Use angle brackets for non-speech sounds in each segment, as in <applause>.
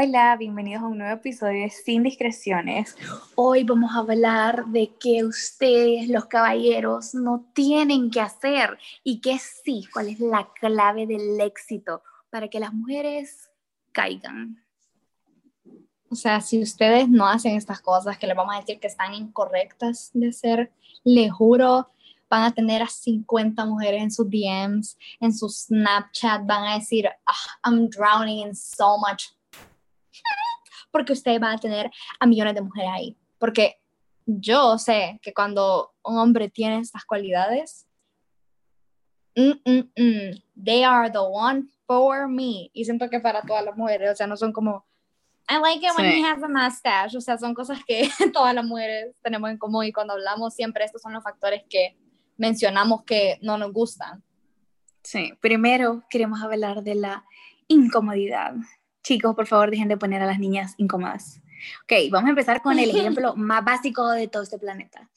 Hola, bienvenidos a un nuevo episodio de Sin Discreciones. Hoy vamos a hablar de que ustedes, los caballeros, no tienen que hacer y que sí, cuál es la clave del éxito para que las mujeres caigan. O sea, si ustedes no hacen estas cosas que les vamos a decir que están incorrectas de ser, les juro, van a tener a 50 mujeres en sus DMs, en su Snapchat, van a decir, ah, I'm drowning in so much porque ustedes van a tener a millones de mujeres ahí. Porque yo sé que cuando un hombre tiene estas cualidades, mm, mm, mm, they are the one for me. Y siento que para todas las mujeres, o sea, no son como, I like it when he has a mustache. O sea, son cosas que <laughs> todas las mujeres tenemos en común y cuando hablamos siempre estos son los factores que mencionamos que no nos gustan. Sí, primero queremos hablar de la incomodidad. Chicos, por favor, dejen de poner a las niñas incómodas. Ok, vamos a empezar con el <laughs> ejemplo más básico de todo este planeta.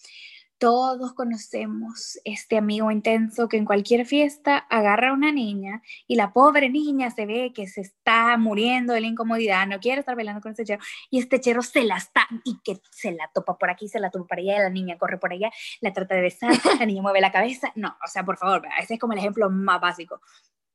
Todos conocemos este amigo intenso que en cualquier fiesta agarra a una niña y la pobre niña se ve que se está muriendo de la incomodidad, no quiere estar bailando con este chero y este chero se la está y que se la topa por aquí, se la topa por allá, la niña corre por allá, la trata de besar, la niña mueve la cabeza. No, o sea, por favor, ese es como el ejemplo más básico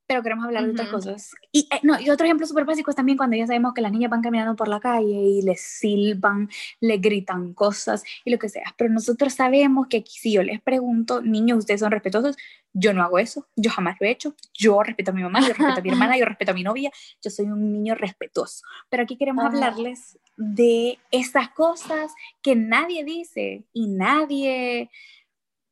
pero queremos hablar de otras cosas. Y, eh, no, y otro ejemplo súper básico es también cuando ya sabemos que las niñas van caminando por la calle y les silban, le gritan cosas y lo que sea. Pero nosotros sabemos que si yo les pregunto, niños, ¿ustedes son respetuosos? Yo no hago eso, yo jamás lo he hecho. Yo respeto a mi mamá, yo <laughs> respeto a mi hermana, yo respeto a mi novia, yo soy un niño respetuoso. Pero aquí queremos hablarles de esas cosas que nadie dice y nadie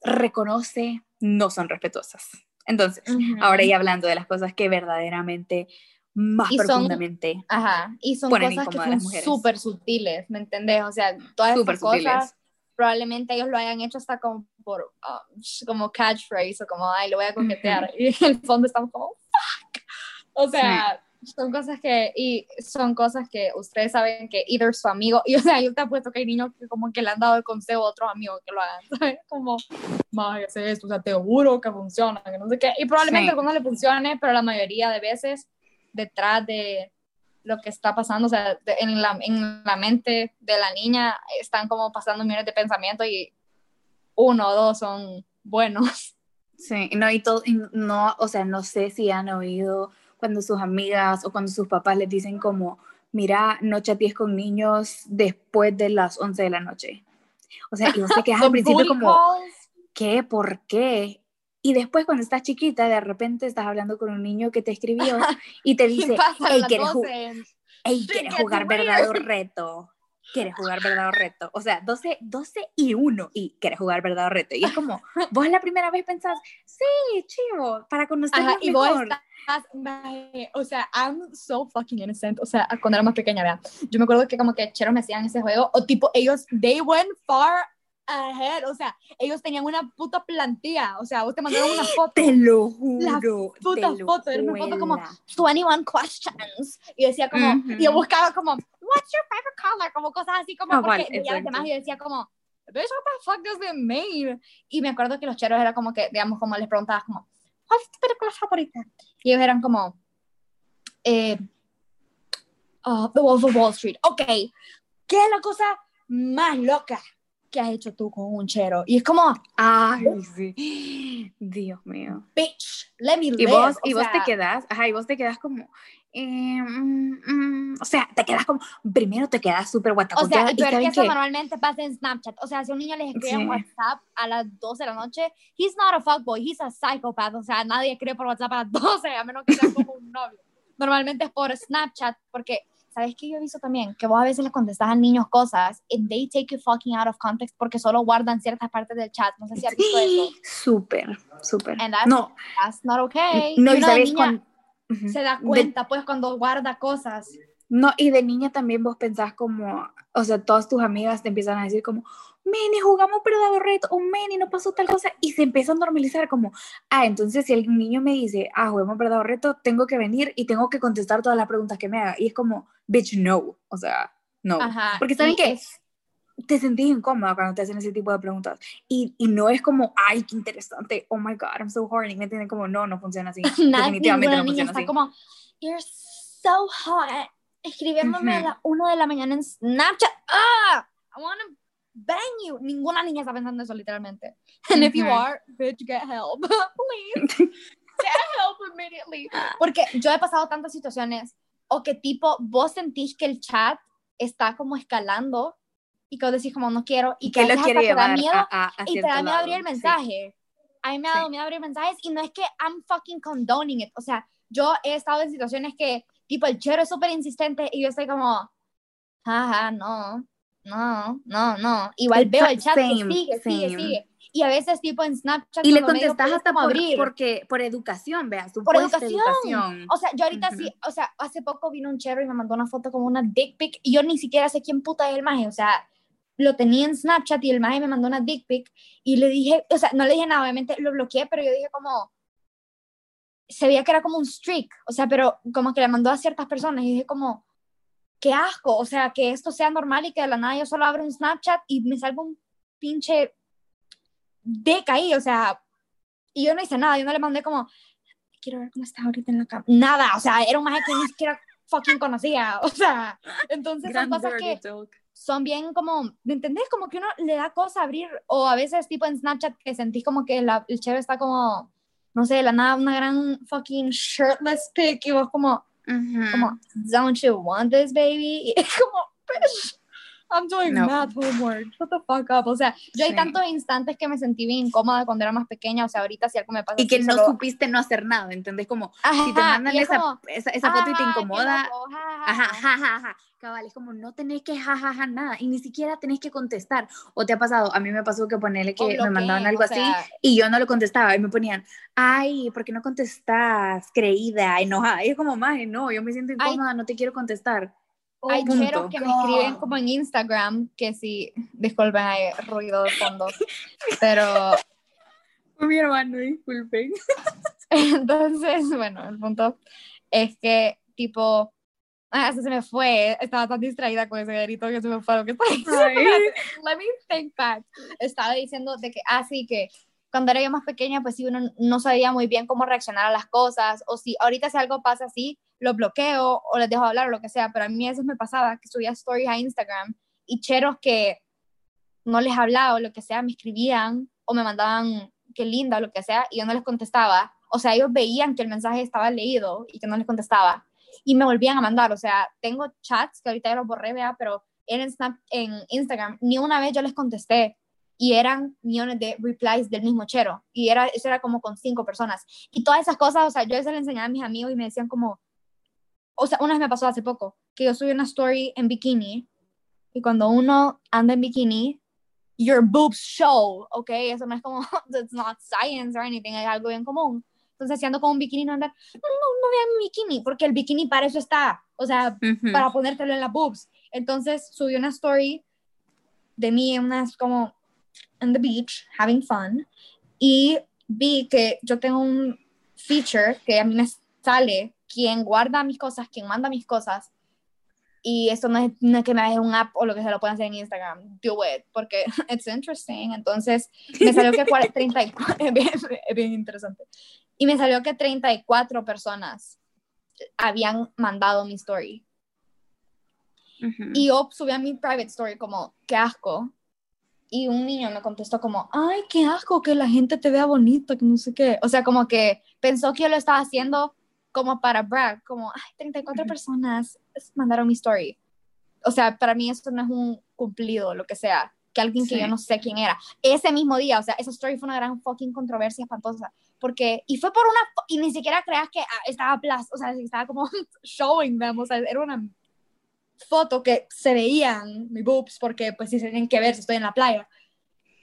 reconoce no son respetuosas. Entonces, ahora ya hablando de las cosas que verdaderamente más profundamente ajá, y son cosas que son súper sutiles, ¿me entendés? O sea, todas esas cosas probablemente ellos lo hayan hecho hasta como por um, como catchphrase o como ay lo voy a coquetear <laughs> y en el fondo estamos como fuck o sea son cosas que, y son cosas que ustedes saben que either su amigo, y o sea, yo te apuesto que hay niños que como que le han dado el consejo a otros amigos que lo hagan, <laughs> ¿sabes? Como, más hacer esto, o sea, te juro que funciona, que no sé qué, y probablemente a algunos le funcione, pero la mayoría de veces detrás de lo que está pasando, o sea, en, la, en la mente de la niña están como pasando millones de pensamientos y uno o dos son buenos. Sí, no, y todo, no, o sea, no sé si han oído cuando sus amigas o cuando sus papás les dicen como, mira, no chatees con niños después de las 11 de la noche. O sea, y vos te <laughs> quedas al principio como, ¿qué? ¿Por qué? Y después cuando estás chiquita, de repente estás hablando con un niño que te escribió <laughs> y te dice, hey, ¿quieres, ¿quieres jugar verdadero reto? ¿Quieres jugar verdadero reto? O sea, 12, 12 y 1 y ¿quieres jugar verdadero reto? Y es como, vos la primera vez pensás, sí, chivo, para conocernos mejor o sea, I'm so fucking innocent. O sea, cuando era más pequeña, vea. Yo me acuerdo que como que cheros me hacían ese juego, o tipo, ellos, they went far ahead. O sea, ellos tenían una puta plantilla. O sea, vos te mandaron una <gasps> foto. Te lo juro. La puta foto. Era una foto como 21 questions. Y decía como, y yo buscaba como, what's your favorite color? Como cosas así como, oh, porque vale, demás y yo decía como, bitch, what the fuck does it mean? Y me acuerdo que los cheros era como que, digamos, como les preguntabas como, ¿cuál es tu película favorita? Y ellos eran como, eh, uh, The Wolf of Wall Street. Ok, ¿qué es la cosa más loca que has hecho tú con un chero? Y es como, ay, sí, <gasps> Dios mío. Bitch, let me live. Y vos, y vos te quedas, ajá, y vos te quedas como, eh, mm, mm, o sea, te quedas como, primero te quedas súper guata. O sea, pero que eso normalmente pasa en Snapchat. O sea, si un niño le escribe en WhatsApp a las 12 de la noche, he's not a fuckboy, he's a psychopath. O sea, nadie escribe por WhatsApp a las 12, a menos que sea como un novio. Normalmente es por Snapchat, porque, ¿sabes qué yo he visto también? Que vos a veces le contestas a niños cosas and they take you fucking out of context porque solo guardan ciertas partes del chat. No sé si has visto eso. <gasps> Súper, súper. no. That's not okay. No, y, sabes cuando se da cuenta, pues, cuando guarda cosas. No, y de niña también vos pensás como, o sea, todas tus amigas te empiezan a decir como, Meni, jugamos pero reto, o Meni, no pasó tal cosa, y se empieza a normalizar como, ah, entonces si el niño me dice, ah, jugamos verdadero reto, tengo que venir y tengo que contestar todas las preguntas que me haga, y es como, bitch, no, o sea, no. Porque saben que te sentís incómoda cuando te hacen ese tipo de preguntas. Y, y, no es como, ay, qué interesante, oh my god, I'm so horny. Me entienden como, no, no funciona así. <laughs> Definitivamente no funciona está así. como, you're so hot. escribiéndome a la una de la mañana en Snapchat. ¡Ah! I wanna bang you. Ninguna niña está pensando eso literalmente. And if you are, bitch, get help. <laughs> Please. <laughs> Get help immediately. Porque yo he pasado tantas situaciones o que tipo vos sentís que el chat está como escalando y que vos decís como no quiero y que, lo quiere te da llevar miedo a, a, y te da miedo abrir lado, el sí. mensaje. A mí me ha dado Sí. miedo abrir mensajes y no es que I'm fucking condoning it. O sea, yo he estado en situaciones que tipo el chero es súper insistente y yo estoy como, jaja, no, no, no, no. Igual veo el chat Same, sigue, sigue, same. sigue. Y a veces tipo en Snapchat Y le medio contestas hasta por, abrir. porque, por educación, vea, por educación. educación. O sea, yo ahorita Ujú. sí, o sea, hace poco vino un chero y me mandó una foto como una dick pic y yo ni siquiera sé quién puta es el maje, o sea, lo tenía en Snapchat y el maje me mandó una dick pic y le dije, o sea, no le dije nada, obviamente lo bloqueé, pero yo dije como, se veía que era como un streak, o sea, pero como que le mandó a ciertas personas y dije como, qué asco, o sea, que esto sea normal y que de la nada yo solo abro un Snapchat y me salga un pinche dick ahí, o sea, y yo no hice nada, yo no le mandé como, quiero ver cómo está ahorita en la cama. Nada, o sea, era un maje que ni siquiera fucking conocía, o sea, entonces son Gran cosas que talk. Son bien como, ¿me entendés? Como que uno le da cosa abrir, o a veces tipo en Snapchat que sentís como que la, el chero está como, no sé, de la nada, una gran fucking shirtless pic y vos como, Ujú. como, don't you want this baby? <laughs> Y es como, bitch, I'm doing No. math homework, shut the fuck up. O sea, yo hay Sí. tantos instantes que me sentí bien incómoda cuando era más pequeña, o sea, ahorita si algo me pasa Y que no solo- supiste no hacer nada, ¿entendés? Como, Ajá, si te mandan esa, como, esa, esa foto y te "Ajá, incomoda, loco, ja, ja, Ajá, ja". Ja, ja, ja. Cabal, es como no tenés que jajaja nada y ni siquiera tenés que contestar. O te ha pasado, a mí me pasó que ponerle que me mandaban algo así sea, y yo no lo contestaba y me ponían, ay, ¿por qué no contestas? Creída, enojada. Y es como, más, no, yo me siento Ay. incómoda, no te quiero contestar. Hay Oh, punto. cheros que me escriben como en Instagram, que sí, disculpen, hay ruido de fondo, pero <laughs> mi hermano, disculpen. <laughs> entonces, bueno, el punto es que, tipo, ah, eso se me fue, estaba tan distraída con ese grito que se me fue lo que estaba diciendo. <laughs> Let me think back. Estaba diciendo de que, ah, sí, que cuando era yo más pequeña, pues sí, uno no sabía muy bien cómo reaccionar a las cosas, o si ahorita si algo pasa así, lo bloqueo o les dejo hablar o lo que sea, pero a mí a veces me pasaba que subía stories a Instagram y cheros que no les hablaba o lo que sea, me escribían o me mandaban qué linda o lo que sea y yo no les contestaba. O sea, ellos veían que el mensaje estaba leído y que no les contestaba y me volvían a mandar. O sea, tengo chats que ahorita ya los borré, vea, pero en, Snap, en Instagram ni una vez yo les contesté y eran millones de replies del mismo chero y era, eso era como con cinco personas. Y todas esas cosas, o sea, yo se le enseñaba a mis amigos y me decían como, o sea, una vez me pasó hace poco que yo subí una story en bikini y cuando uno anda en bikini, your boobs show, ¿ok? Eso no es como, <laughs> it's not science or anything, es algo bien común. Entonces, si ando con un bikini, no andar, no, no, vean mi bikini, porque el bikini para eso está, o sea, Ujú. para ponértelo en las boobs. Entonces, subí una story de mí en unas como on the beach, having fun, y vi que yo tengo un feature que a mí me sale quién guarda mis cosas, quién manda mis cosas, y esto no es, no es que me haga un app o lo que se lo puedan hacer en Instagram, do it, porque <laughs> it's interesting. Entonces, me salió que 40 34, es bien, es bien interesante, y me salió que 34 personas habían mandado mi story. Ujú. Y yo subí a mi private story como, qué asco. Y un niño me contestó como, ay, qué asco que la gente te vea bonito, que no sé qué. O sea, como que pensó que yo lo estaba haciendo como para brag, como, ay, 34 Ujú. personas mandaron mi story. O sea, para mí eso no es un cumplido, lo que sea, que alguien que Sí. yo no sé quién era. Ese mismo día, o sea, esa story fue una gran fucking controversia espantosa, porque, y fue por una, y ni siquiera creas que ah, estaba plus, o sea, estaba como <laughs> showing them, o sea, era una foto que se veían mis boobs, porque pues sí se tienen que ver si estoy en la playa.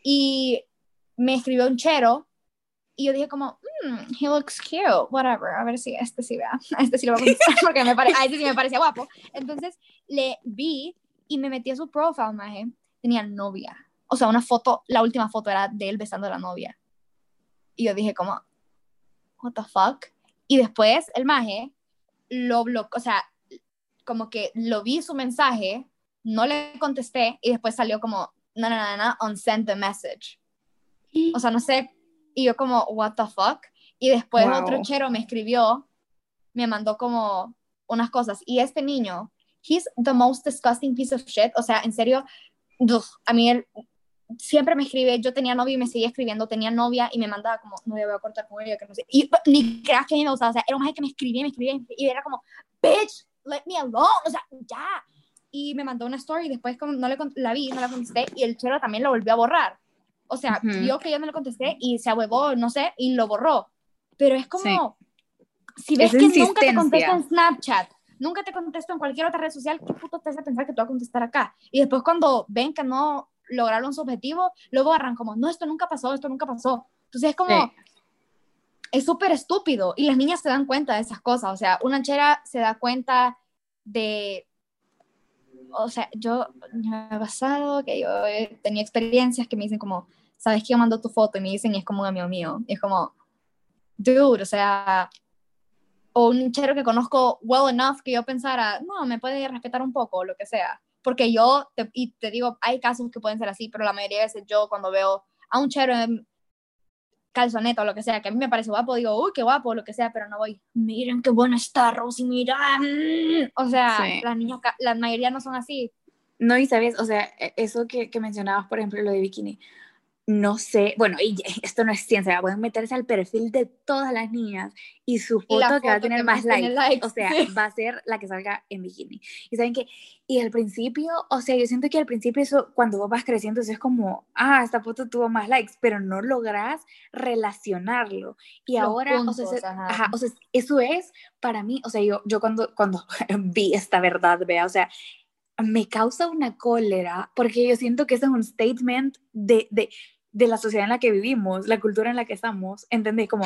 Y me escribió un chero, y yo dije como, "Hmm, he looks cute, whatever, a ver si este sí vea, <laughs> a este sí lo voy a porque me pare- a este sí me parecía guapo. Entonces le vi y me metí a su profile, maje, tenía novia. O sea, una foto, la última foto era de él besando a la novia. Y yo dije como, what the fuck? Y después el maje lo bloqueó, o sea, como que lo vi su mensaje, no le contesté y después salió como, no, no, no, no, unsend the message. O sea, no sé, y yo como, what the fuck? Y después Wow. otro chero me escribió, me mandó como unas cosas. Y este niño he's the most disgusting piece of shit. O sea, en serio, a mí él siempre me escribe, yo tenía novia y me seguía escribiendo, tenía novia y me mandaba como, no, voy a cortar con ella, que no sé. Y ni creas que mí me gustaba, o sea, era un maje que me escribía, me escribía y era como, bitch, let me alone, o sea, ya. Y me mandó una story, después como no le la vi, no la contesté y el chero también lo volvió a borrar. O sea, yo que yo no le contesté y se ahuevó, no sé, y lo borró. Pero es como, si ves que nunca te contesta en Snapchat, nunca te contesto en cualquier otra red social, ¿qué puto te hace pensar que tú vas a contestar acá? Y después cuando ven que no lograron su objetivo, luego agarran como, no, esto nunca pasó, esto nunca pasó. Entonces es como, es súper estúpido y las niñas se dan cuenta de esas cosas, o sea, una chera se da cuenta de, o sea, yo, me he pasado que yo tenía experiencias que me dicen como, ¿sabes que yo mando tu foto? Y me dicen, y es como un amigo mío, y es como, dude, o sea, o un chero que conozco well enough que yo pensara, no, me puede respetar un poco, o lo que sea. Porque yo, te, y te digo, hay casos que pueden ser así, pero la mayoría de veces yo cuando veo a un chero en calzoneta o lo que sea, que a mí me parece guapo, digo, uy, qué guapo, lo que sea, pero no voy, miren qué bueno está Rosy, mira. Mm". O sea, las niñas, la mayoría no son así. No, y sabes, o sea, e, eso que, que mencionabas, por ejemplo, lo de bikini, no sé, bueno, y <laughs> esto no es ciencia, pueden meterse al perfil de todas las niñas y su foto, que va a tener más likes, o sea, va a ser la que salga en bikini. Y saben que, y al principio, o sea, yo siento que al principio eso, cuando vos vas creciendo, eso es como, ah, esta foto tuvo más likes, pero no logras relacionarlo. Y ahora, o, sea, o sea, eso es para mí, o sea, yo, yo cuando, cuando <laughs> vi esta verdad, vea, o sea, me causa una cólera porque yo siento que ese es un statement de, de, de la sociedad en la que vivimos, la cultura en la que estamos, ¿entendés? Como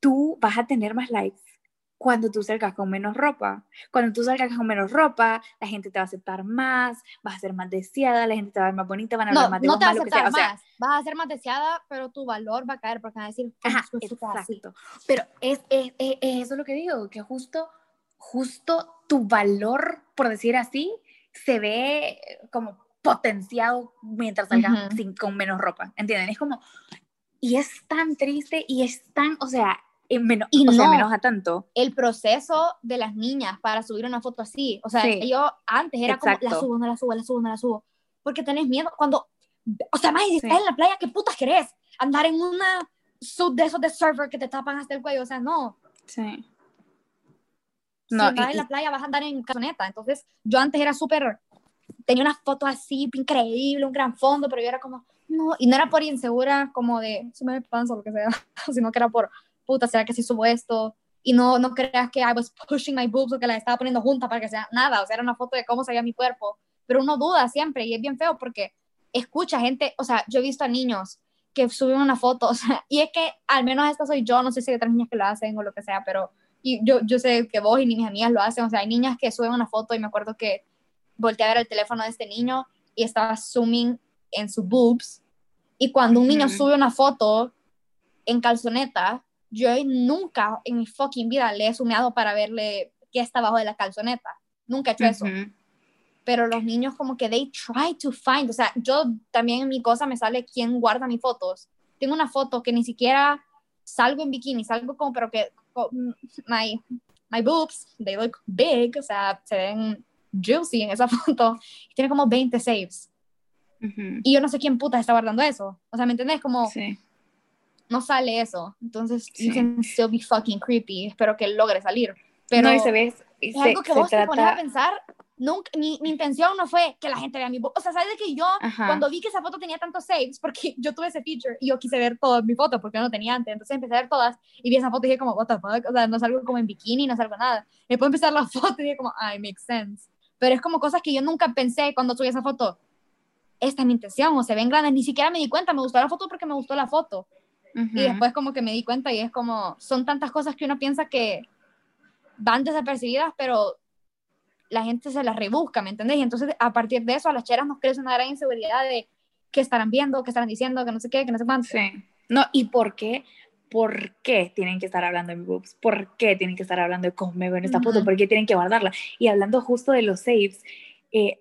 tú vas a tener más likes cuando tú salgas con menos ropa. Cuando tú salgas con menos ropa, la gente te va a aceptar más, vas a ser más deseada, la gente te va a ver más bonita, van a hablar más de No te va a aceptar más, vas a ser más deseada, pero tu valor va a caer porque van a decir, Ajá, exacto. Pero es, es, es, es, eso lo que digo, que justo, justo tu valor, por decir así, se ve como potenciado mientras salgan sin, con menos ropa, ¿entienden? Es como, y es tan triste y es tan, o sea, menos, y o sea, menos a tanto. El proceso de las niñas para subir una foto así, o sea, yo antes era como, la subo, no la subo, la subo, no la subo, porque tenés miedo cuando, o sea, más si estás en la playa, ¿qué putas querés? Andar en una sub de esos de surfer que te tapan hasta el cuello, o sea, no. Sí. No, si estás en la playa vas a andar en casoneta, entonces yo antes era súper tenía una foto así increíble, un gran fondo, pero yo era como, no, y no era por insegura como de, se me panza o lo que sea, <laughs> sino que era por, puta, ¿será que si subo esto? Y no, no creas que I was pushing my boobs o que la estaba poniendo junta para que sea nada, o sea, era una foto de cómo se veía mi cuerpo, pero uno duda siempre y es bien feo porque escucha gente, o sea, yo he visto a niños que suben una foto, <laughs> o sea, y es que al menos esta soy yo, no sé si hay otras niñas que lo hacen o lo que sea, pero y yo, yo sé que vos y mis amigas lo hacen, o sea, hay niñas que suben una foto y me acuerdo que volteé a ver el teléfono de este niño y estaba zooming en sus boobs. Y cuando un niño sube una foto en calzoneta, yo nunca en mi fucking vida le he sumeado para verle qué está abajo de la calzoneta. Nunca he hecho eso. Pero los niños como que they try to find, o sea, yo también en mi cosa me sale quién guarda mis fotos. Tengo una foto que ni siquiera salgo en bikini, salgo como, pero que my, my boobs, they look big, o sea, se ven juicy en esa <laughs> foto y tiene como 20 saves. Y yo no sé quién puta está guardando eso. O sea, ¿me entendés? Como no sale eso. Entonces, you can still be fucking creepy. Espero que logre salir. Pero no, se ve, es algo que vos te pones a pensar. Nunca, mi, mi, intención no fue que la gente vea mi foto. O sea, ¿sabes de que yo, cuando vi que esa foto tenía tantos saves, porque <laughs> yo tuve ese feature y yo quise ver todas mis fotos porque no tenía antes. Entonces empecé a ver todas y vi esa foto y dije, como, what the fuck. O sea, no salgo como en bikini, no salgo nada. Después ver la <laughs> foto y dije, como, it makes sense pero es como cosas que yo nunca pensé cuando subí esa foto. Esta es mi intención, o se ven grandes, ni siquiera me di cuenta, me gustó la foto porque me gustó la foto. Y después como que me di cuenta y es como, son tantas cosas que uno piensa que van desapercibidas, pero la gente se las rebusca, ¿me entendés? Y entonces a partir de eso a las cheras nos crece una gran inseguridad de qué estarán viendo, qué estarán diciendo, que no sé qué, que no sé cuánto. Sí. No, ¿y por qué? ¿Por qué tienen que estar hablando de mi boobs? ¿Por qué tienen que estar hablando de cómo me ven esta foto? ¿Por qué tienen que guardarla? Y hablando justo de los saves, eh,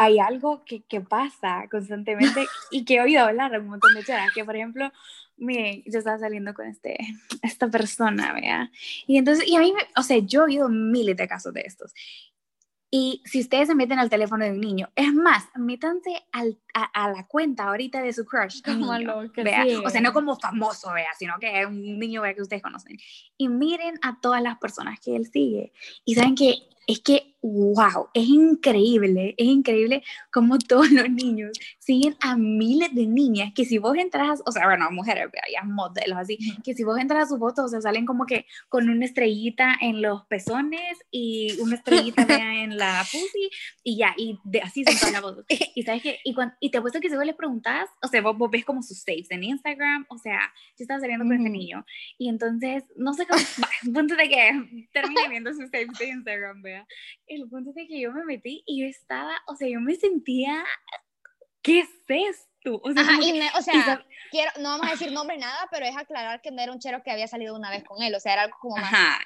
hay algo que, que, pasa constantemente y que he oído hablar un montón de chicas, que por ejemplo, miren, yo estaba saliendo con este, esta persona, vea, y entonces, y a mí, o sea, yo he oído miles de casos de estos, Y si ustedes se meten al teléfono de un niño, es más, métanse al, a, la cuenta ahorita de su crush. <laughs> Como niño, vea. O sea, no como famoso, vea, sino que es un niño vea, que ustedes conocen. Y miren a todas las personas que él sigue. Y saben que es que, wow, es increíble, es increíble como todos los niños siguen a miles de niñas que si vos entras, o sea, bueno, mujeres, ya modelos así, que si vos entras a su foto, o sea, salen como que con una estrellita en los pezones y una estrellita en la pussy y ya, y de, así son todas las <laughs> fotos. Y sabes que, y, cuando, y te apuesto que si vos les preguntas, o sea, vos, vos ves como sus saves en Instagram, o sea, yo estaba saliendo con este niño. Y entonces, no sé cómo, <laughs> punto de que terminé viendo sus saves de Instagram, vea. El punto de que yo me metí y yo estaba, o sea, yo me sentía, ¿qué es esto? O sea, o sea quiero, no vamos a decir nombre nada, pero es aclarar que no era un chero que había salido una vez con él, o sea, era algo como más...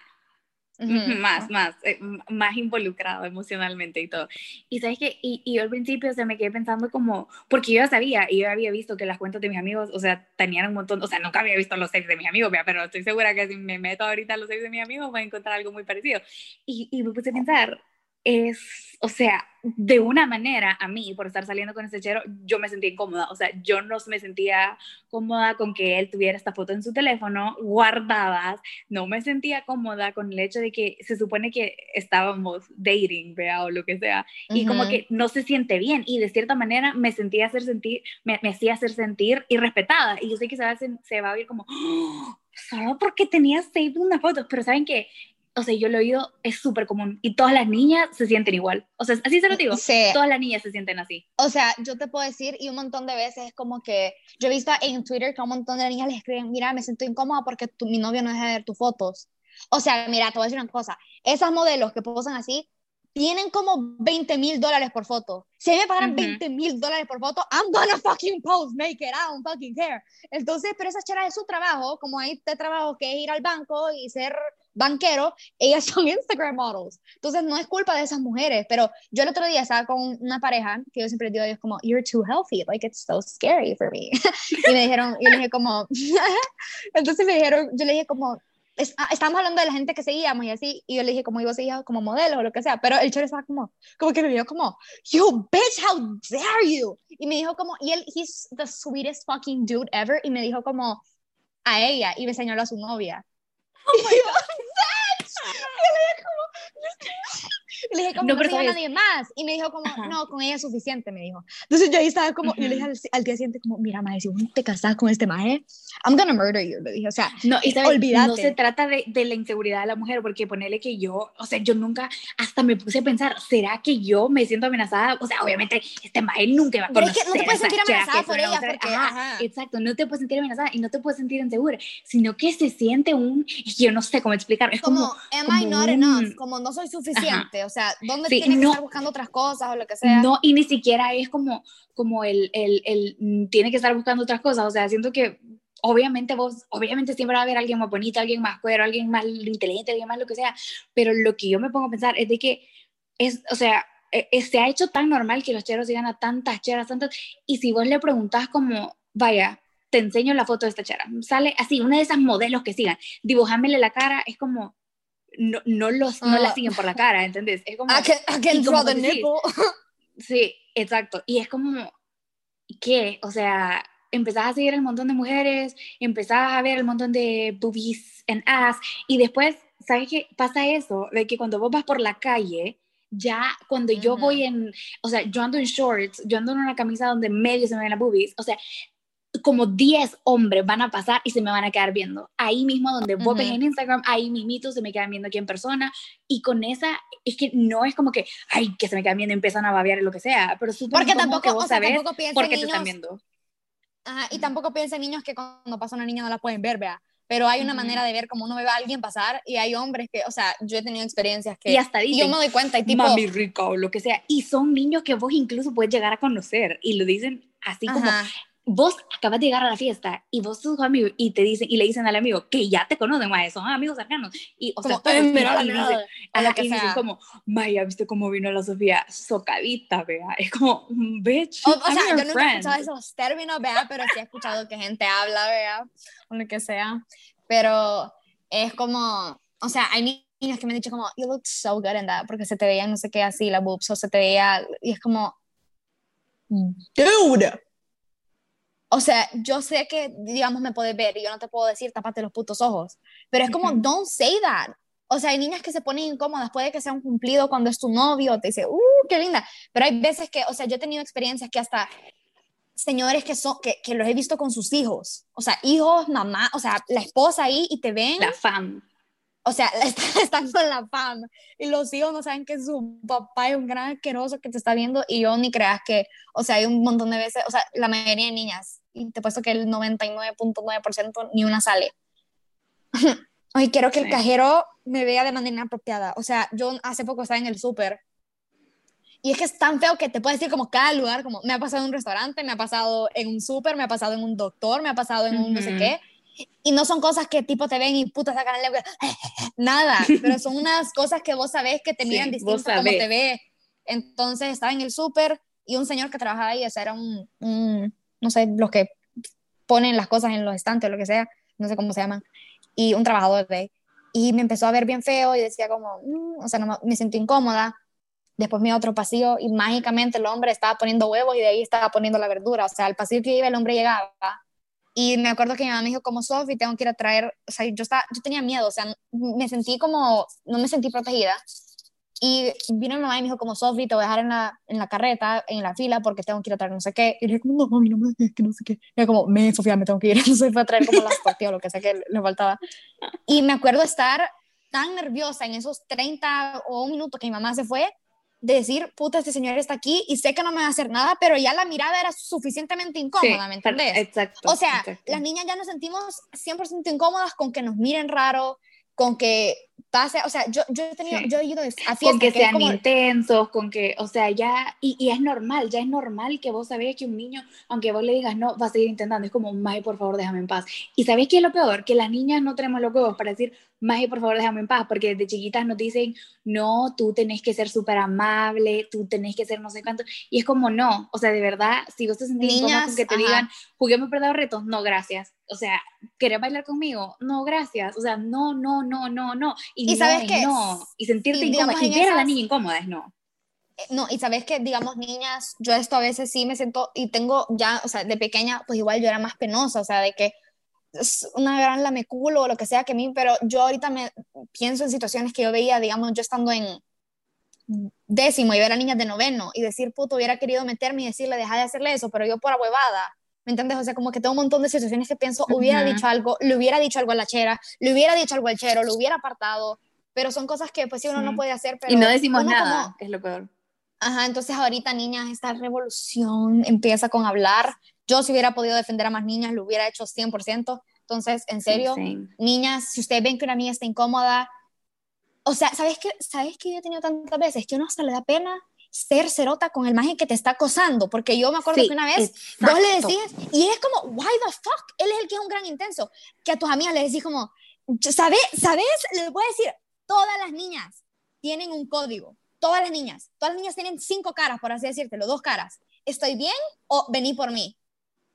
<laughs> Más, más, eh, más involucrado emocionalmente y todo. Y sabes que, y, y, yo al principio se me quedé pensando como, porque yo ya sabía, y yo había visto que las cuentas de mis amigos, o sea, tenían un montón, o sea, nunca había visto los saves de mis amigos, pero estoy segura que si me meto ahorita a los saves de mis amigos voy a encontrar algo muy parecido. Y, y me puse a pensar, es, o sea, de una manera a mí, por estar saliendo con ese chero, yo me sentía incómoda, o sea, yo no me sentía cómoda con que él tuviera esta foto en su teléfono guardadas, no me sentía cómoda con el hecho de que se supone que estábamos dating, vea, o lo que sea, y como que no se siente bien, y de cierta manera me sentía hacer sentir, me, hacía hacer sentir irrespetada, y yo sé que se va a, se va a oír como, <gasps> ¡Oh! solo porque tenía saved una foto, pero saben que o sea, yo lo he oído, es súper común y todas las niñas se sienten igual. O sea, así se lo digo. Sí. Todas las niñas se sienten así. O sea, yo te puedo decir, y un montón de veces es como que yo he visto en Twitter que un montón de niñas les escriben, mira, me siento incómoda porque tu, mi novio no deja de ver tus fotos. O sea, mira, te voy a decir una cosa, esas modelos que posan así, tienen como 20 mil dólares por foto. Si me pagaran 20 mil dólares por foto, I'm gonna fucking post, make it, I don't fucking care. Entonces, pero esa chera es su trabajo, como hay este trabajo que es ir al banco y ser banquero, ellas <laughs> son Instagram models. Entonces no es culpa de esas mujeres, pero yo el otro día estaba con una pareja que yo siempre digo a ellos como, you're too healthy, like it's so scary for me. <laughs> y me dijeron, yo le dije como, <laughs> entonces me dijeron, yo le dije como, ah, estábamos hablando de la gente que seguíamos y así, y yo le dije como iba a seguir como modelo o lo que sea, pero el chero estaba como, como que me dijo como, you bitch, how dare you? Y me dijo como, y él, he's the sweetest fucking dude ever, y me dijo como, a ella, y me señaló a su novia. Oh my <laughs> God. Y le dije, como, no, no a nadie más. Y me dijo, como, no, con ella es suficiente, me dijo. Entonces yo ahí estaba como, yo le dije al, día siguiente, como, mira, madre, si vos te casas con este maje, I'm gonna murder you, le dije. O sea, no, y olvídate. No se trata de, de, la inseguridad de la mujer, porque ponerle que yo, o sea, yo nunca, hasta me puse a pensar, ¿será que yo me siento amenazada? O sea, obviamente, este maje nunca va a conocer. es que no te puedes sentir amenazada por ella, porque, ajá, Exacto, no te puedes sentir amenazada y no te puedes sentir insegura, sino que se siente un, yo no sé cómo explicar, es como, como am I not enough? Como no soy suficiente, o sea, ¿dónde tiene que estar buscando otras cosas o lo que sea? No, y ni siquiera es como, como el, el, el, mm, tiene que estar buscando otras cosas, o sea, siento que obviamente vos, obviamente siempre va a haber alguien más bonito, alguien más cuero, alguien más inteligente, alguien más lo que sea, pero lo que yo me pongo a pensar es de que es, o sea, e, e, se ha hecho tan normal que los cheros sigan a tantas cheras, tantas, y si vos le preguntás como, vaya, te enseño la foto de esta chera, sale así, una de esas modelos que sigan, dibujámele la cara, es como, no, no, los, no la ah. siguen por la cara, ¿entendés? Es como... <laughs> <laughs> Sí, exacto. Y es como, ¿qué? O sea, empezás a seguir el montón de mujeres, empezás a ver el montón de boobies en ass, y después, ¿sabes qué? Pasa eso, de que cuando vos vas por la calle, ya cuando yo voy en, o sea, yo ando en shorts, yo ando en una camisa donde medio se me ven las boobies, o sea, como 10 hombres van a pasar y se me van a quedar viendo. Ahí mismo donde vos ves en Instagram, ahí mismito se me quedan viendo aquí en persona. Y con esa, es que no es como que, ay, que se me quedan viendo y empiezan a babear lo que sea. Pero porque tampoco, que vos o sea, tampoco porque niños, te están viendo. Ajá, y tampoco piensen niños que cuando pasa una niña no la pueden ver, vea. Pero hay una manera de ver como uno ve a alguien pasar y hay hombres que, o sea, yo he tenido experiencias que... Y hasta dicen, yo me doy cuenta y tipo... Mami rica o lo que sea. Y son niños que vos incluso puedes llegar a conocer y lo dicen así como vos acabas de llegar a la fiesta y vos sos amigo y te dicen y le dicen al amigo que ya te conocen, mae, son amigos cercanos. Y o sea, todos mira la y dicen como, Maya, ¿viste cómo vino la Sofía socavita, vea? Es como, bitch, o, o sea, yo nunca he escuchado esos términos, vea, pero sí he escuchado que gente habla, vea, o lo que sea, pero es como, o sea, hay niñas que me han dicho como, you look so good in that, porque se te veían no sé qué así, la boobs, o se te veía, y es como, dude. O sea, yo sé que, digamos, me puedes ver y yo no te puedo decir, tapate los putos ojos, pero es como, don't say that. O sea, hay niñas que se ponen incómodas, puede que sea un cumplido cuando es tu novio, te dice, uh, qué linda. Pero hay veces que, o sea, yo he tenido experiencias que hasta señores que son, que, que los he visto con sus hijos, o sea, hijos, mamá, o sea, la esposa ahí y te ven. La fam. O sea, <laughs> están con la fam y los hijos no saben que su papá es un gran asqueroso que te está viendo y yo ni creas que, o sea, hay un montón de veces, o sea, la mayoría de niñas, y te puesto que el 99.9% ni una sale. <laughs> Hoy quiero que el cajero me vea de manera inapropiada. O sea, yo hace poco estaba en el súper y es que es tan feo que te puede decir como cada lugar, como me ha pasado en un restaurante, me ha pasado en un súper, me ha pasado en un doctor, me ha pasado en un no sé qué. Y no son cosas que tipo te ven y puta sacan la lengua. <laughs> Nada, pero son unas cosas que vos sabés que te miran distinto como te ve. Entonces estaba en el súper y un señor que trabajaba ahí, o sea, era un, un, no sé, los que ponen las cosas en los estantes, lo que sea, no sé cómo se llaman y un trabajador de y me empezó a ver bien feo y decía como, mm", o sea, no, me sentí incómoda. Después me iba a otro pasillo y mágicamente el hombre estaba poniendo huevos y de ahí estaba poniendo la verdura. O sea, al pasillo que iba el hombre llegaba y me acuerdo que mi mamá me dijo como Sofi, tengo que ir a traer, o sea, yo, estaba, yo tenía miedo, o sea, me sentí como, no me sentí protegida. Y vino mi mamá y me dijo como, Sofi, te voy a dejar en la, en la carreta, en la fila, porque tengo que ir a traer no sé qué. Y le dije como, no, mami, no me que no sé qué. Y era como, me, Sofía, me tengo que ir. <laughs> Entonces fue a traer como las tortillas o lo que sea que le faltaba. Y me acuerdo estar tan nerviosa en esos 30 o un minuto que mi mamá se fue, de decir, puta, este señor está aquí y sé que no me va a hacer nada, pero ya la mirada era suficientemente incómoda, ¿me entendés? Exacto. O sea, exacto. las niñas ya nos sentimos 100% incómodas con que nos miren raro, con que pase, o sea, yo, yo he tenido, Sí. yo he ido a fiestas con que sean como- intensos, con que, o sea, ya, y, y es normal, ya es normal que vos sabés que un niño, aunque vos le digas no, va a seguir intentando, es como, Maje, por favor, déjame en paz. Y ¿sabés qué es lo peor? Que las niñas no tenemos los huevos para decir, Maje, por favor, déjame en paz, porque desde chiquitas nos dicen, no, tú tenés que ser súper amable, tú tenés que ser no sé cuánto, y es como, no, o sea, de verdad, si vos te sentís incómoda con que te ajá. digan, juguemos perdido retos, no, gracias. O sea, ¿querés bailar conmigo? No, gracias. O sea, no, no, no, no, no. Y, Y no, sabes y qué? no. Y sentirte Y incómoda. Y ver a la esas- niña incómoda es no. Eh, No, y sabes que, digamos, niñas, yo esto a veces sí me siento, y tengo ya, o sea, de pequeña, pues igual yo era más penosa, o sea, de que es una gran lameculo o lo que sea que a mí, pero yo ahorita me pienso en situaciones que yo veía, digamos, yo estando en décimo y ver a niñas de noveno y decir, puto, hubiera querido meterme y decirle, deja de hacerle eso, pero yo por huevada, ¿me entiendes? O sea, como que tengo un montón de situaciones que pienso, hubiera Ujú. dicho algo, le hubiera dicho algo a la chera, le hubiera dicho algo al chero, lo hubiera apartado, pero son cosas que pues sí uno no puede hacer, pero y no decimos nada, como- que es lo peor. Ajá, entonces ahorita, niñas, esta revolución empieza con hablar. Yo si hubiera podido defender a más niñas, lo hubiera hecho 100%. Entonces, en serio, niñas, si ustedes ven que una niña está incómoda, o sea, ¿sabes qué? ¿Sabes qué yo he tenido tantas veces? Que uno hasta le da pena ser cerota con el maje que te está acosando, porque yo me acuerdo Sí, que una vez vos exacto. le decís, y es como, why the fuck, él es el que es un gran intenso, que a tus amigas le decís como, ¿sabes? ¿Sabes? Les voy a decir, todas las niñas tienen un código, todas las niñas, todas las niñas tienen cinco caras, por así decírtelo, dos caras, ¿estoy bien o vení por mí?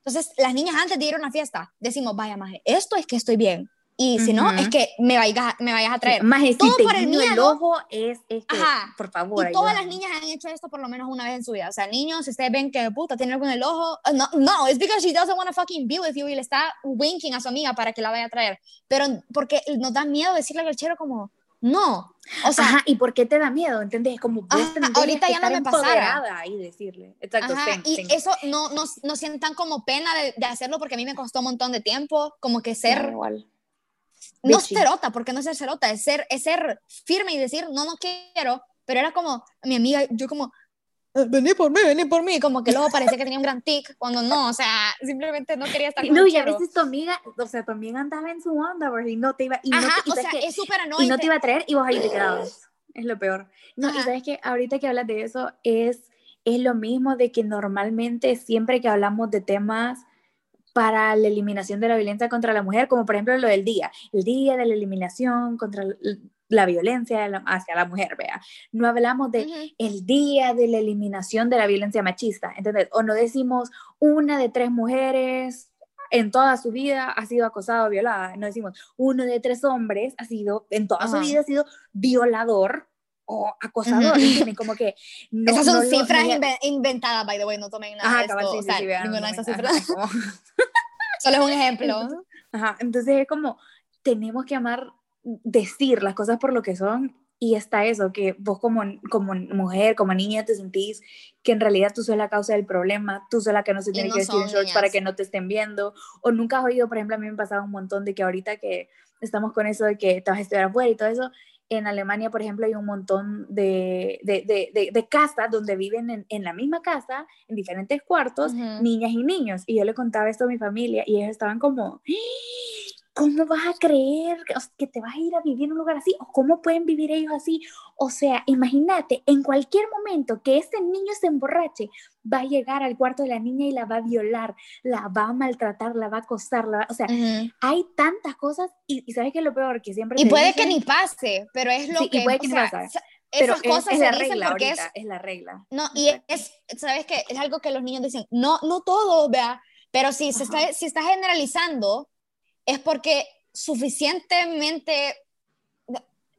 Entonces, las niñas antes de ir a una fiesta, decimos, vaya, maje, esto es que estoy bien, y si no, Ujú. es que me vayas, me vayas a traer. Más si Todo te por el guiño el miedo. ojo es, es que, Ajá. por favor. Y todas las niñas han hecho esto por lo menos una vez en su vida. O sea, niños, si ustedes ven que puta tiene algo en el ojo, uh, no, no, es because she doesn't want to fucking be with you y le está winking a su amiga para que la vaya a traer. Pero porque nos da miedo decirle al chero como, no. O sea, Ajá, ¿y por qué te da miedo? ¿Entendés? Como vos Ajá, ahorita que ya no me pasara. y decirle. Exacto, ajá, same, y same. eso no, no, no sientan como pena de, de hacerlo porque a mí me costó un montón de tiempo, como que ser, Claro, igual. no cerota, porque no es ser cerota, es ser, es ser firme y decir, no, no quiero, pero era como, mi amiga, yo como, "Eh, vení por mí, vení por mí, como que luego <laughs> parecía que tenía un gran tic, cuando no, o sea, simplemente no quería estar con No, y a veces tu amiga, o sea, tu amiga andaba en su onda. Y no te iba, y no Ajá, te, y o sea, que- es súper y annoying. no te iba a traer y vos ahí te quedabas. Es lo peor. No, y Ajá. sabes que ahorita que hablas de eso, es, es lo mismo de que normalmente siempre que hablamos de temas para la eliminación de la violencia contra la mujer, como por ejemplo lo del día, el día de la eliminación contra la violencia hacia la mujer, vea. No hablamos de Ujú. el día de la eliminación de la violencia machista, ¿entendés? O no decimos una de tres mujeres en toda su vida ha sido acosado o violada. No decimos, uno de tres hombres ha sido, en toda su vida ha sido violador o acosador. Como que <laughs> Esas son cifras inventadas, by the way, no tomen nada de esto. o sea, ninguna de esas cifras. <laughs> Solo es un ejemplo. Ajá, entonces es como, tenemos que amar, decir las cosas por lo que son y está eso, que vos como, como mujer, como niña te sentís que en realidad tú sos la causa del problema, tú sos la que no se tiene que vestir en shorts para que no te estén viendo, o nunca has oído, por ejemplo, a mí me pasaba un montón de que ahorita que estamos con eso de que te vas a estudiar afuera y todo eso, en Alemania, por ejemplo, hay un montón de, de, de, de casas donde viven en, en, la misma casa, en diferentes cuartos, niñas y niños. Y yo le contaba esto a mi familia y ellos estaban como, ¿cómo vas a creer que te vas a ir a vivir en un lugar así? ¿O cómo pueden vivir ellos así? O sea, imagínate, en cualquier momento que ese niño se emborrache, va a llegar al cuarto de la niña y la va a violar, la va a maltratar, la va a acosar, o sea, hay tantas cosas y, ¿sabes qué es lo peor? Que siempre... Y puede que ni pase, pero es lo sí, que... Y puede que ni pase. Pero esas cosas es, la regla porque es, es, la regla. No, y es, ¿sabes qué? Es algo que los niños dicen, no, no todo, vea, pero si, se está, si está generalizando, es porque suficientemente,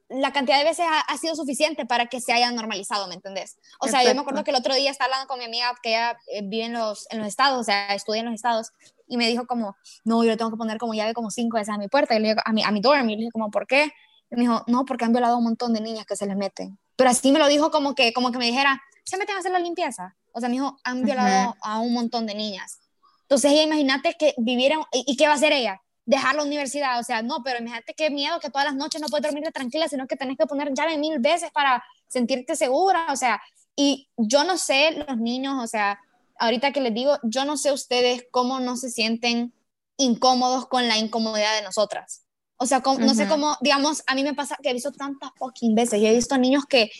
la cantidad de veces ha, sido suficiente para que se haya normalizado, ¿me entendés? O sea, yo me acuerdo que el otro día estaba hablando con mi amiga que ella eh, vive en los, en los estados, o sea, estudia en los estados, y me dijo como, no, yo le tengo que poner como llave como cinco veces a mi puerta, y le digo, a mi, a mi dorm, y le dije como, ¿por qué? Y me dijo, no, porque han violado a un montón de niñas que se les meten. Pero así me lo dijo como que, como que me dijera, ¿se meten a hacer la limpieza? O sea, me dijo, han violado a un montón de niñas. Entonces ella, imagínate que vivieran, ¿y qué va a hacer ella? Dejar la universidad, o sea, no, pero imagínate qué miedo que todas las noches no puedes dormir tranquila, sino que tenés que poner llave mil veces para sentirte segura, o sea, y yo no sé los niños, o sea, ahorita que les digo, yo no sé ustedes cómo no se sienten incómodos con la incomodidad de nosotras. O sea, no sé cómo, digamos, a mí me pasa que he visto tantas fucking veces y he visto niños que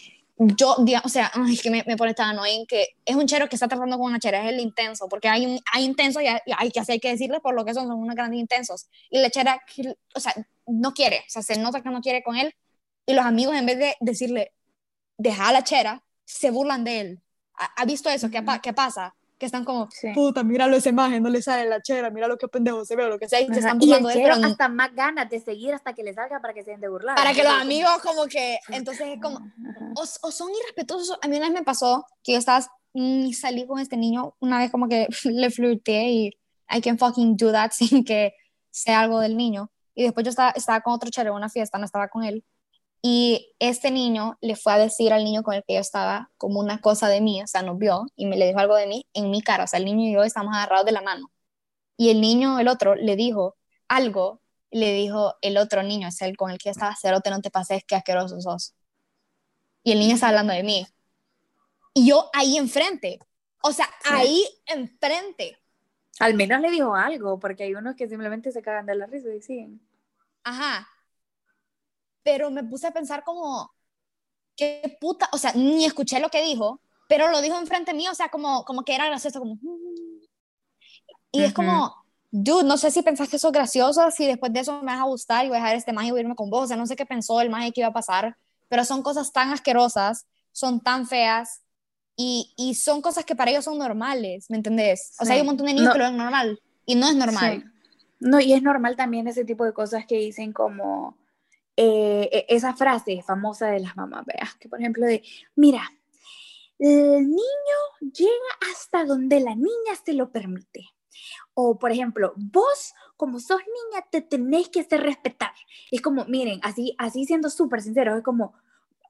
yo, o sea, ay, que me, me, pone tan annoying que es un chero que está tratando con una chera, es el intenso, porque hay, hay intensos y hay, que hacer que decirles por lo que son, son unos grandes intensos. Y la chera, o sea, no quiere, o sea, se nota que no quiere con él. Y los amigos, en vez de decirle, deja a la chera, se burlan de él. ¿Ha, visto eso? ¿Qué, ¿Qué pasa? Que están como, puta, míralo esa imagen, no le sale la chera, mira lo que pendejo se ve, o lo que sea, y se están burlando y el chero hasta más ganas de seguir hasta que le salga para que se den de burlar. Para que los amigos como que, entonces es como, o, o, son irrespetuosos, a mí una vez me pasó que yo estaba, y salí con este niño, una vez como que <laughs> le flirté y I can fucking do that <laughs> sin que sea algo del niño, y después yo estaba, estaba con otro chero en una fiesta, no estaba con él, y este niño le fue a decir al niño con el que yo estaba como una cosa de mí, o sea, nos vio y me le dijo algo de mí en mi cara, o sea, el niño y yo estamos agarrados de la mano. Y el niño, el otro, le dijo algo, le dijo el otro niño, es el con el que yo estaba, cerote, no te pases, qué asqueroso sos. Y el niño está hablando de mí. Y yo ahí enfrente, o sea, ahí enfrente. Al menos le dijo algo, porque hay unos que simplemente se cagan de la risa y siguen. Ajá, pero me puse a pensar como, qué puta, o sea, ni escuché lo que dijo, pero lo dijo enfrente mío, o sea, como, como que era gracioso, como... Y es como, dude, no sé si pensaste eso gracioso, si después de eso me vas a gustar y voy a dejar este magia y irme con vos, o sea, no sé qué pensó el magia que iba a pasar, pero son cosas tan asquerosas, son tan feas, y, y son cosas que para ellos son normales, ¿me entendés? O sea, hay un montón de niños que lo ven normal, y no es normal. No, y es normal también ese tipo de cosas que dicen como eh, e, esa frase famosa de las mamás, veas, que por ejemplo de, mira, el niño llega hasta donde la niña se lo permite. O, por ejemplo, vos, como sos niña, te tenés que hacer respetar. Es como, miren, así, así siendo súper sincero, es como,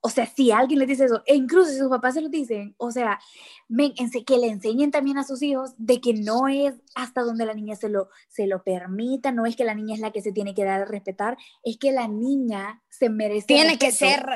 o sea, si alguien le dice eso, e incluso si sus papás se lo dicen, o sea, que le enseñen también a sus hijos de que no es hasta donde la niña se lo, se lo permita, no es que la niña es la que se tiene que dar a respetar, es que la niña se merece. Tiene que ser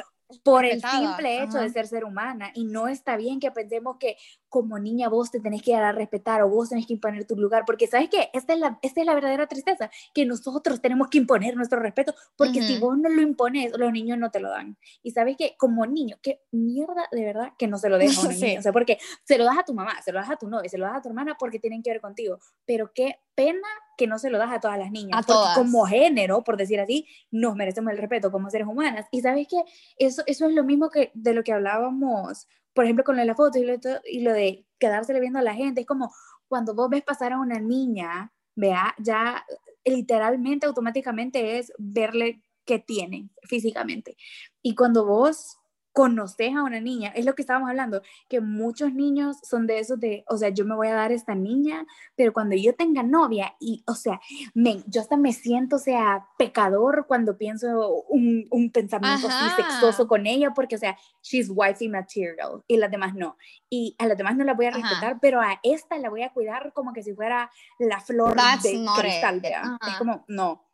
por el simple hecho de ser ser humana y no está bien que pensemos que como niña vos te tenés que dar a respetar o vos tenés que imponer tu lugar, porque sabes que esta es la, esta es la verdadera tristeza, que nosotros tenemos que imponer nuestro respeto, porque si vos no lo impones, los niños no te lo dan. Y sabes que como niño, qué mierda de verdad que no se lo <laughs> deja a un niño, o sea, porque se lo das a tu mamá, se lo das a tu novia, se lo das a tu hermana porque tienen que ver contigo, pero qué pena que no se lo das a todas las niñas, a todas. como género, por decir así, nos merecemos el respeto como seres humanas. Y sabes que eso, eso es lo mismo que de lo que hablábamos por ejemplo, con lo de la foto y lo, y de quedársele viendo a la gente, es como cuando vos ves pasar a una niña vea, ya literalmente, automáticamente es verle qué tiene físicamente. Y cuando vos conoces a una niña, es lo que estábamos hablando, que muchos niños son de esos de, o sea, yo me voy a dar a esta niña, pero cuando yo tenga novia, y, o sea, yo hasta me siento, o sea, pecador cuando pienso un, un pensamiento así sexoso con ella, porque, o sea, she's wifey material, y las demás no. Y a las demás no la voy a respetar, pero a esta la voy a cuidar como que si fuera la flor de cristal, Es como, no,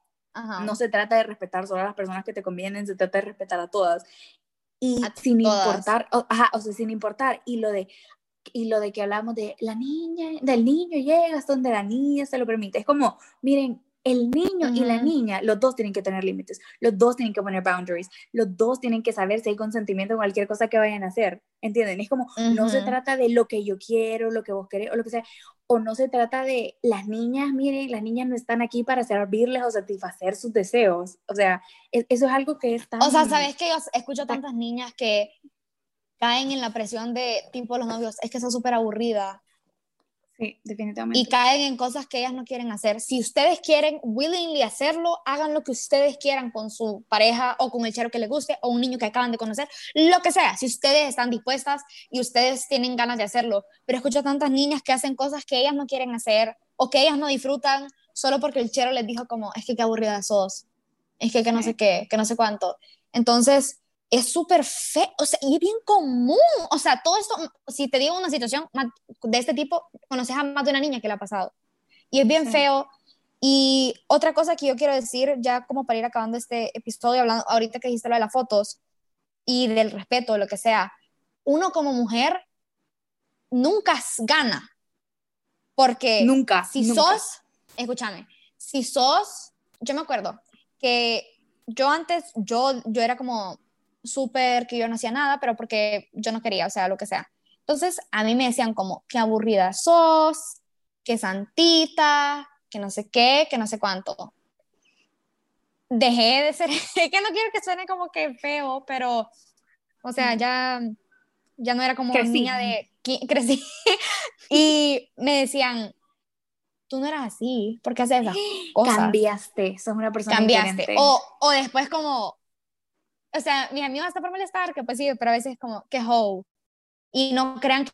No se trata de respetar solo a las personas que te convienen, se trata de respetar a todas y sin importar, o, ajá, o sea, sin importar, y lo de, y lo de que hablamos de la niña, del niño llega hasta donde la niña se lo permite, es como, miren, el niño y la niña, los dos tienen que tener límites, los dos tienen que poner boundaries, los dos tienen que saber si hay consentimiento en cualquier cosa que vayan a hacer, ¿entienden? Es como, no se trata de lo que yo quiero, lo que vos querés, o lo que sea, o no se trata de las niñas, miren, las niñas no están aquí para servirles o satisfacer sus deseos. O sea, e, eso es algo que está... O sea, ¿sabes que Yo escucho tantas niñas que caen en la presión de tipo los novios, es que son súper aburridas Sí, definitivamente. Y caen en cosas que ellas no quieren hacer. Si ustedes quieren willingly hacerlo, hagan lo que ustedes quieran con su pareja o con el chero que les guste o un niño que acaban de conocer, lo que sea. Si ustedes están dispuestas y ustedes tienen ganas de hacerlo. Pero escucho tantas niñas que hacen cosas que ellas no quieren hacer o que ellas no disfrutan solo porque el chero les dijo como, es que qué aburrida sos. Es que, que no sé qué, que no sé cuánto. Entonces, es súper feo, o sea, y es bien común, o sea, todo esto, si te digo una situación de este tipo, conoces a más de una niña que le ha pasado, y es bien feo, y otra cosa que yo quiero decir, ya como para ir acabando este episodio, hablando ahorita que dijiste lo de las fotos, y del respeto, lo que sea, uno como mujer nunca gana, porque nunca, si sos, escúchame, si sos, yo me acuerdo que yo antes, yo, yo era como súper que yo no hacía nada, pero porque yo no quería, o sea, lo que sea. Entonces, a mí me decían como, qué aburrida sos, qué santita, que no sé qué, que no sé cuánto. Dejé de ser, <laughs> que no quiero que suene como que feo, pero, o sea, ya, ya no era como niña de, <laughs> crecí, y me decían, tú no eras así, ¿por qué haces esas <gasps> cosas? Cambiaste, sos una persona Cambiaste. O, o después como, o sea, mis amigos hasta por molestar, que pues sí, pero a veces como, que ho. Y no crean que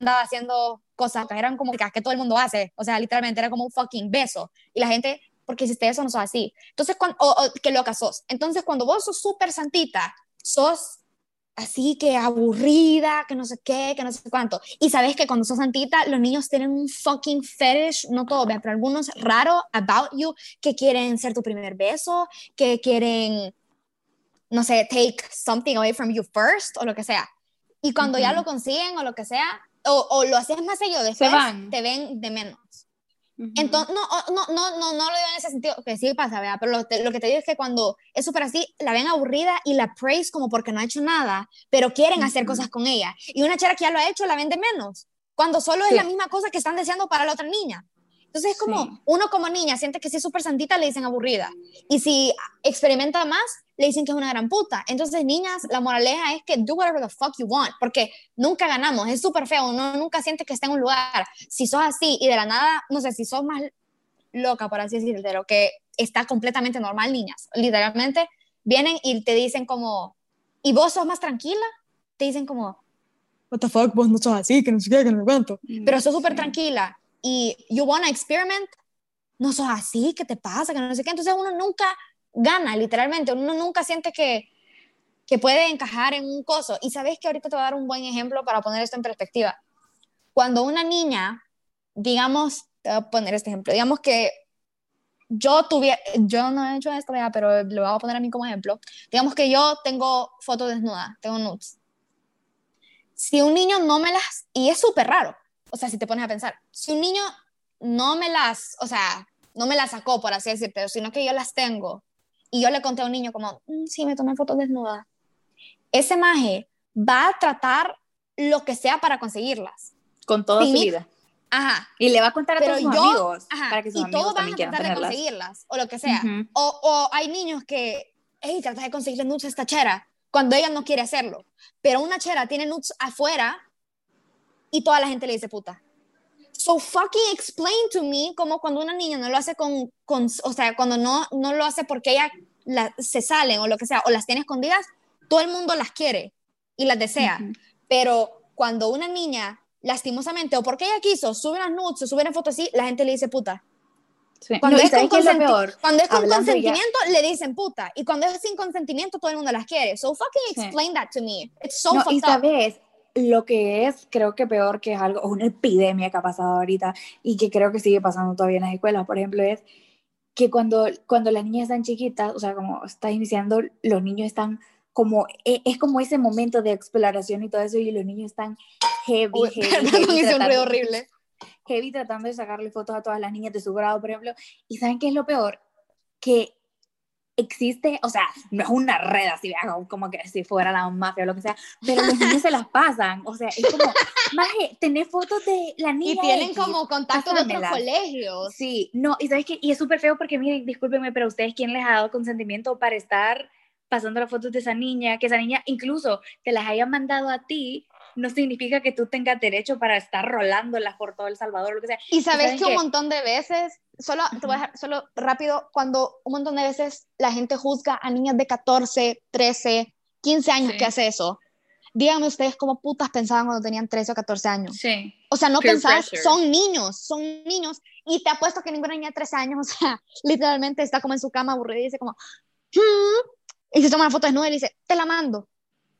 andaba haciendo cosas que eran como que todo el mundo hace. O sea, literalmente era como un fucking beso. Y la gente, porque hiciste eso, no sos así. Entonces, cuando, o, o, que loca sos. Entonces, cuando vos sos súper santita, sos así que aburrida, que no sé qué, que no sé cuánto. Y sabes que cuando sos santita, los niños tienen un fucking fetish, no todo, pero algunos raro about you, que quieren ser tu primer beso, que quieren, no sé, take something away from you first, o lo que sea. Y cuando ya lo consiguen, o lo que sea, o, o lo haces más seguido, después te ven de menos. Entonces, no, no, no, no, no lo digo en ese sentido, que sí pasa, ¿verdad? Pero lo, que te digo es que cuando es súper así, la ven aburrida y la praise como porque no ha hecho nada, pero quieren hacer cosas con ella. Y una chera que ya lo ha hecho la ven de menos, cuando solo es la misma cosa que están deseando para la otra niña. Entonces es como, uno como niña siente que si es súper santita le dicen aburrida. Y si experimenta más, le dicen que es una gran puta. Entonces, niñas, la moraleja es que do whatever the fuck you want, porque nunca ganamos, es súper feo, uno nunca siente que está en un lugar. Si sos así y de la nada, no sé, si sos más loca, por así decirlo, de lo que está completamente normal, niñas, literalmente vienen y te dicen como, ¿y vos sos más tranquila? Te dicen como, what the fuck, vos no sos así, que no sé qué, que no me cuento. Mm, Pero sos súper tranquila y you wanna experiment, no sos así, ¿qué te pasa? Que no sé qué. Entonces uno nunca gana, literalmente. Uno nunca siente que, que puede encajar en un coso. Y sabes que ahorita te voy a dar un buen ejemplo para poner esto en perspectiva. Cuando una niña, digamos, te voy a poner este ejemplo, digamos que yo tuviera, yo no he hecho esto, pero lo voy a poner a mí como ejemplo. Digamos que yo tengo fotos desnudas, tengo nudes. Si un niño no me las, y es súper raro, o sea, si te pones a pensar, si un niño no me las, o sea, no me las sacó, por así decirte, sino que yo las tengo, y yo le conté a un niño como, mm, sí, me tomé fotos desnudas, ese maje va a tratar lo que sea para conseguirlas. Con toda su vida. Ajá. Y le va a contar a todos sus amigos ajá, para que sus y todos van a tratar de conseguirlas, o lo que sea. o, o, hay niños que, hey, trata de conseguirle nudes a esta chera, cuando ella no quiere hacerlo. Pero una chera tiene nudes afuera y toda la gente le dice puta. So fucking explain to me como cuando una niña no lo hace con, con o sea, cuando no, no lo hace porque ella la, se salen o lo que sea, o las tiene escondidas, todo el mundo las quiere y las desea. Pero cuando una niña, lastimosamente, o porque ella quiso, sube las nudes o sube una foto así, la gente le dice puta. Cuando, es con cuando, es con consentimiento, le dicen puta. Y cuando es sin consentimiento, todo el mundo las quiere. So fucking explain that to me. It's so no, y sabes, lo que es, creo que peor que es algo, una epidemia que ha pasado ahorita y que creo que sigue pasando todavía en las escuelas, por ejemplo, es que cuando, cuando las niñas están chiquitas, o sea, como está iniciando, los niños están como, e, es como ese momento de exploración y todo eso, y los niños están heavy, <laughs> heavy, heavy horrible heavy tratando de sacarle fotos a todas las niñas de su grado, por ejemplo. ¿Y saben qué es lo peor? Que existe, o sea, no es una red así, como que si fuera la mafia o lo que sea, pero los niños se las pasan, o sea, es como, maje, tener fotos de la niña. Y tienen como contacto de otros colegios. Sí, no, y sabes que, y es súper feo porque, miren, discúlpenme, pero ustedes, ¿quién les ha dado consentimiento para estar pasando las fotos de esa niña? Que esa niña incluso te las haya mandado a ti no significa que tú tengas derecho para estar rolándolas por todo El Salvador, lo que sea. Y sabes que un montón de veces, solo, te voy a dejar, solo rápido, cuando un montón de veces la gente juzga a niñas de 14, 13, 15 años que hace eso. Díganme ustedes cómo putas pensaban cuando tenían 13 o 14 años. Sí. O sea, no pensabas, son niños, son niños. Y te apuesto que ninguna niña de 13 años, <laughs> o sea, literalmente está como en su cama aburrida y dice como, hmm", y se toma una foto desnuda y dice, te la mando.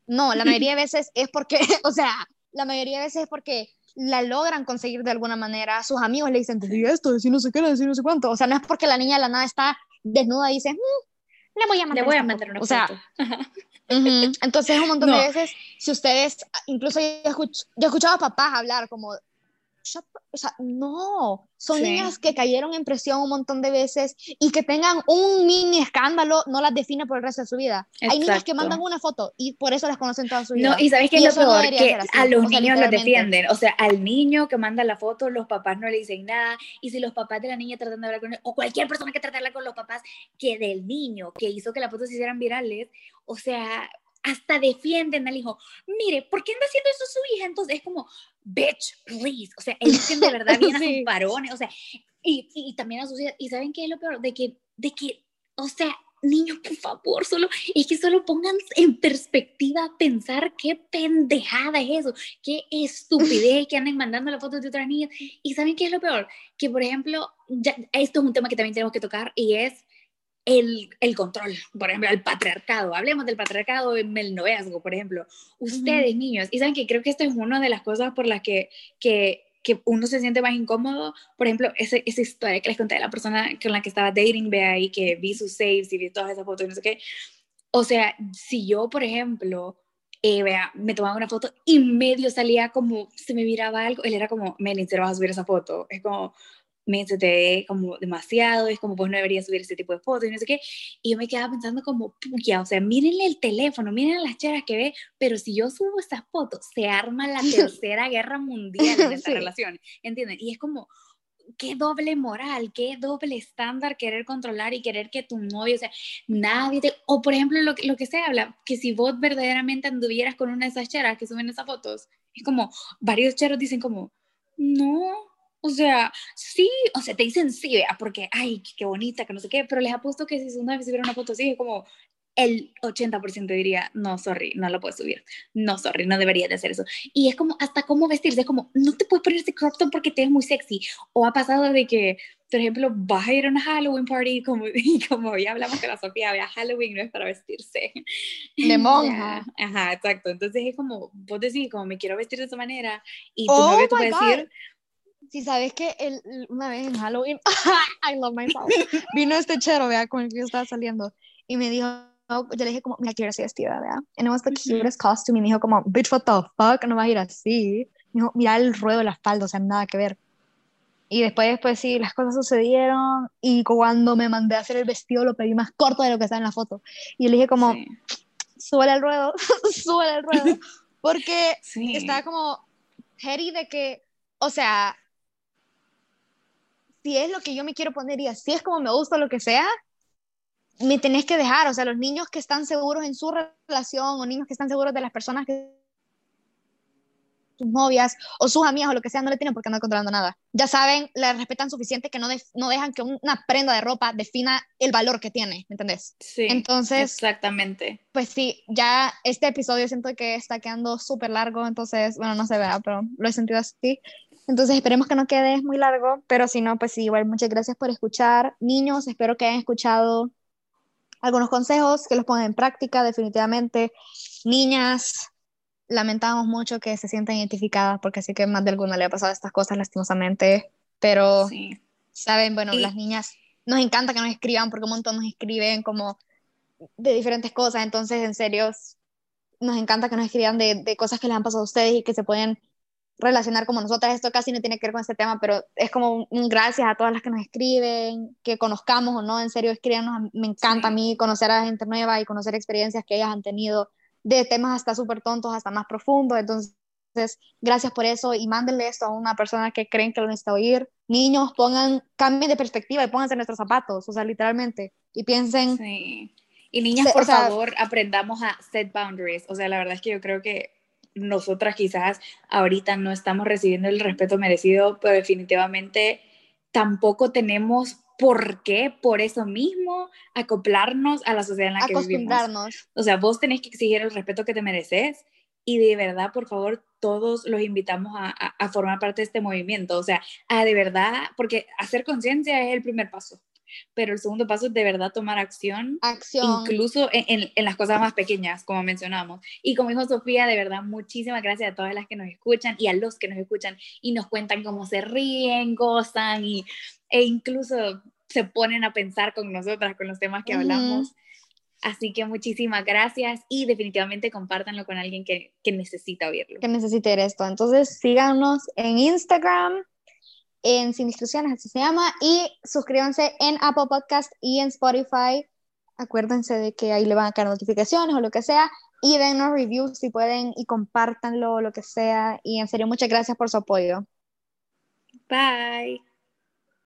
No, la <laughs> mayoría de veces es porque, <laughs> o sea, la mayoría de veces es porque la logran conseguir de alguna manera. Sus amigos le dicen, te esto, decir no sé qué, decir no sé cuánto. O sea, no es porque la niña de la nada está desnuda y dice, mm, le voy a mandar, le voy a una o sea, <laughs> Entonces, un montón de veces, si ustedes, incluso yo he escuchado a papás hablar como, o sea, no, son niñas que cayeron en presión un montón de veces y que tengan un mini escándalo no las define por el resto de su vida. Hay niñas que mandan una foto y por eso las conocen toda su vida. No, y ¿sabes qué es lo peor? que a los niños los defienden. O sea, al niño que manda la foto, los papás no le dicen nada. Y si los papás de la niña tratan de hablar con él, o cualquier persona que trate de hablar con los papás, que del niño que hizo que las fotos se hicieran virales, o sea, hasta defienden al hijo. Mire, ¿por qué anda haciendo eso su hija? Entonces es como, bitch, please. O sea, es de verdad bien a sus <laughs> varones, o sea, y, y, también a sus hijas. ¿Y saben qué es lo peor? De que, de que, o sea, niños, por favor, solo, es que solo pongan en perspectiva pensar qué pendejada es eso, qué estupidez que anden mandando las fotos de otras niñas. Y ¿saben qué es lo peor? Que, por ejemplo, ya, esto es un tema que también tenemos que tocar y es el, el, control, por ejemplo, el patriarcado. Hablemos del patriarcado en el noviazgo, por ejemplo. Ustedes, niños, y saben que creo que esto es una de las cosas por las que, que, que uno se siente más incómodo. Por ejemplo, ese, esa historia que les conté de la persona con la que estaba dating, vea, y que vi sus saves y vi todas esas fotos y no sé qué. O sea, si yo, por ejemplo, eh, vea, me tomaba una foto y medio salía como, se me miraba algo, él era como, men, ¿se vas a subir esa foto? Es como, me ve como demasiado, es como pues no debería subir ese tipo de fotos y no sé qué. Y yo me quedaba pensando como, puya, o sea, mírenle el teléfono, miren las charas que ve, pero si yo subo esas fotos, se arma la <laughs> tercera guerra mundial en esta relación, ¿entienden? Y es como, qué doble moral, qué doble estándar querer controlar y querer que tu novio, o sea, nadie te, o por ejemplo lo, lo que se habla, que si vos verdaderamente anduvieras con una de esas charas que suben esas fotos, es como, varios cheros dicen como, no, o sea, sí, o sea, te dicen sí, vea, porque, ay, qué bonita, que no sé qué, pero les apuesto que si una vez hubiera una foto así, es como el 80% diría, no, sorry, no lo puedes subir, no, sorry, no deberías de hacer eso. Y es como, hasta cómo vestirse, es como, no te puedes poner este crop top porque te ves muy sexy. O ha pasado de que, por ejemplo, vas a ir a una Halloween party, como, <laughs> y como ya hablamos con la Sofía, vea, Halloween no es para vestirse. De <laughs> monja. Ajá, exacto. Entonces es como, vos decís, como me quiero vestir de esa manera, y tu oh novio te decir, si sabes que el, una vez en Halloween, <laughs> I love myself, vino este chero, vea, con el que yo estaba saliendo, y me dijo, yo le dije como, mira, quiero así vestida, vea, and it was the cutest costume, y me dijo como, bitch, what the fuck, no vas a ir así, me dijo, mira el ruedo de la espalda, o sea, nada que ver, y después, después sí, las cosas sucedieron, y cuando me mandé a hacer el vestido, lo pedí más corto de lo que está en la foto, y le dije como, sí. el ruedo, <laughs> sube el ruedo, <laughs> porque estaba como heady de que, o sea, si es lo que yo me quiero poner y así es como me gusta lo que sea, me tenés que dejar. O sea, los niños que están seguros en su relación o niños que están seguros de las personas que tus novias o sus amigas o lo que sea no le tienen por qué andar controlando nada. Ya saben, le respetan suficiente que no, no dejan que una prenda de ropa defina el valor que tiene, ¿me entendés? Sí. Entonces, exactamente. Pues sí, ya este episodio siento que está quedando súper largo, entonces, bueno, no se vea, pero lo he sentido así. Entonces esperemos que no quede muy largo, pero si no, pues sí, igual muchas gracias por escuchar. Niños, espero que hayan escuchado algunos consejos, que los pongan en práctica definitivamente. Niñas, lamentamos mucho que se sientan identificadas, porque así que más de alguna le ha pasado estas cosas lastimosamente, pero, ¿saben? Bueno, las niñas, nos encanta que nos escriban, porque un montón nos escriben como de diferentes cosas, entonces, en serio, nos encanta que nos escriban de, de cosas que les han pasado a ustedes y que se pueden relacionar como nosotras. Esto casi no tiene que ver con este tema, pero es como un, gracias a todas las que nos escriben, que conozcamos o no, en serio, escríbanos. Me encanta a mí conocer a gente nueva y conocer experiencias que ellas han tenido, de temas hasta súper tontos, hasta más profundos. Entonces, gracias por eso y mándenle esto a una persona que creen que lo necesita oír. Niños, pongan, cambien de perspectiva y pónganse nuestros zapatos, o sea, literalmente, y piensen. Sí. Y niñas, por favor, aprendamos a set boundaries. O sea, la verdad es que yo creo que nosotras quizás ahorita no estamos recibiendo el respeto merecido, pero definitivamente tampoco tenemos por qué, por eso mismo, acoplarnos a la sociedad en la que vivimos. O sea, vos tenés que exigir el respeto que te mereces y de verdad, por favor, todos los invitamos a, a formar parte de este movimiento. O sea, a de verdad, porque hacer conciencia es el primer paso pero el segundo paso es de verdad tomar acción, acción. incluso en, en, las cosas más pequeñas, como mencionamos. Y como dijo Sofía, de verdad, muchísimas gracias a todas las que nos escuchan y a los que nos escuchan y nos cuentan cómo se ríen, gozan y, e incluso se ponen a pensar con nosotras, con los temas que hablamos. Así que muchísimas gracias y definitivamente compártanlo con alguien que, que necesita oírlo. Que necesite esto. Entonces síganos en Instagram, en Sin Instrucciones, así se llama, y suscríbanse en Apple Podcast y en Spotify. Acuérdense de que ahí le van a caer notificaciones o lo que sea, y dennos reviews si pueden y compártanlo lo que sea. Y en serio, muchas gracias por su apoyo. Bye.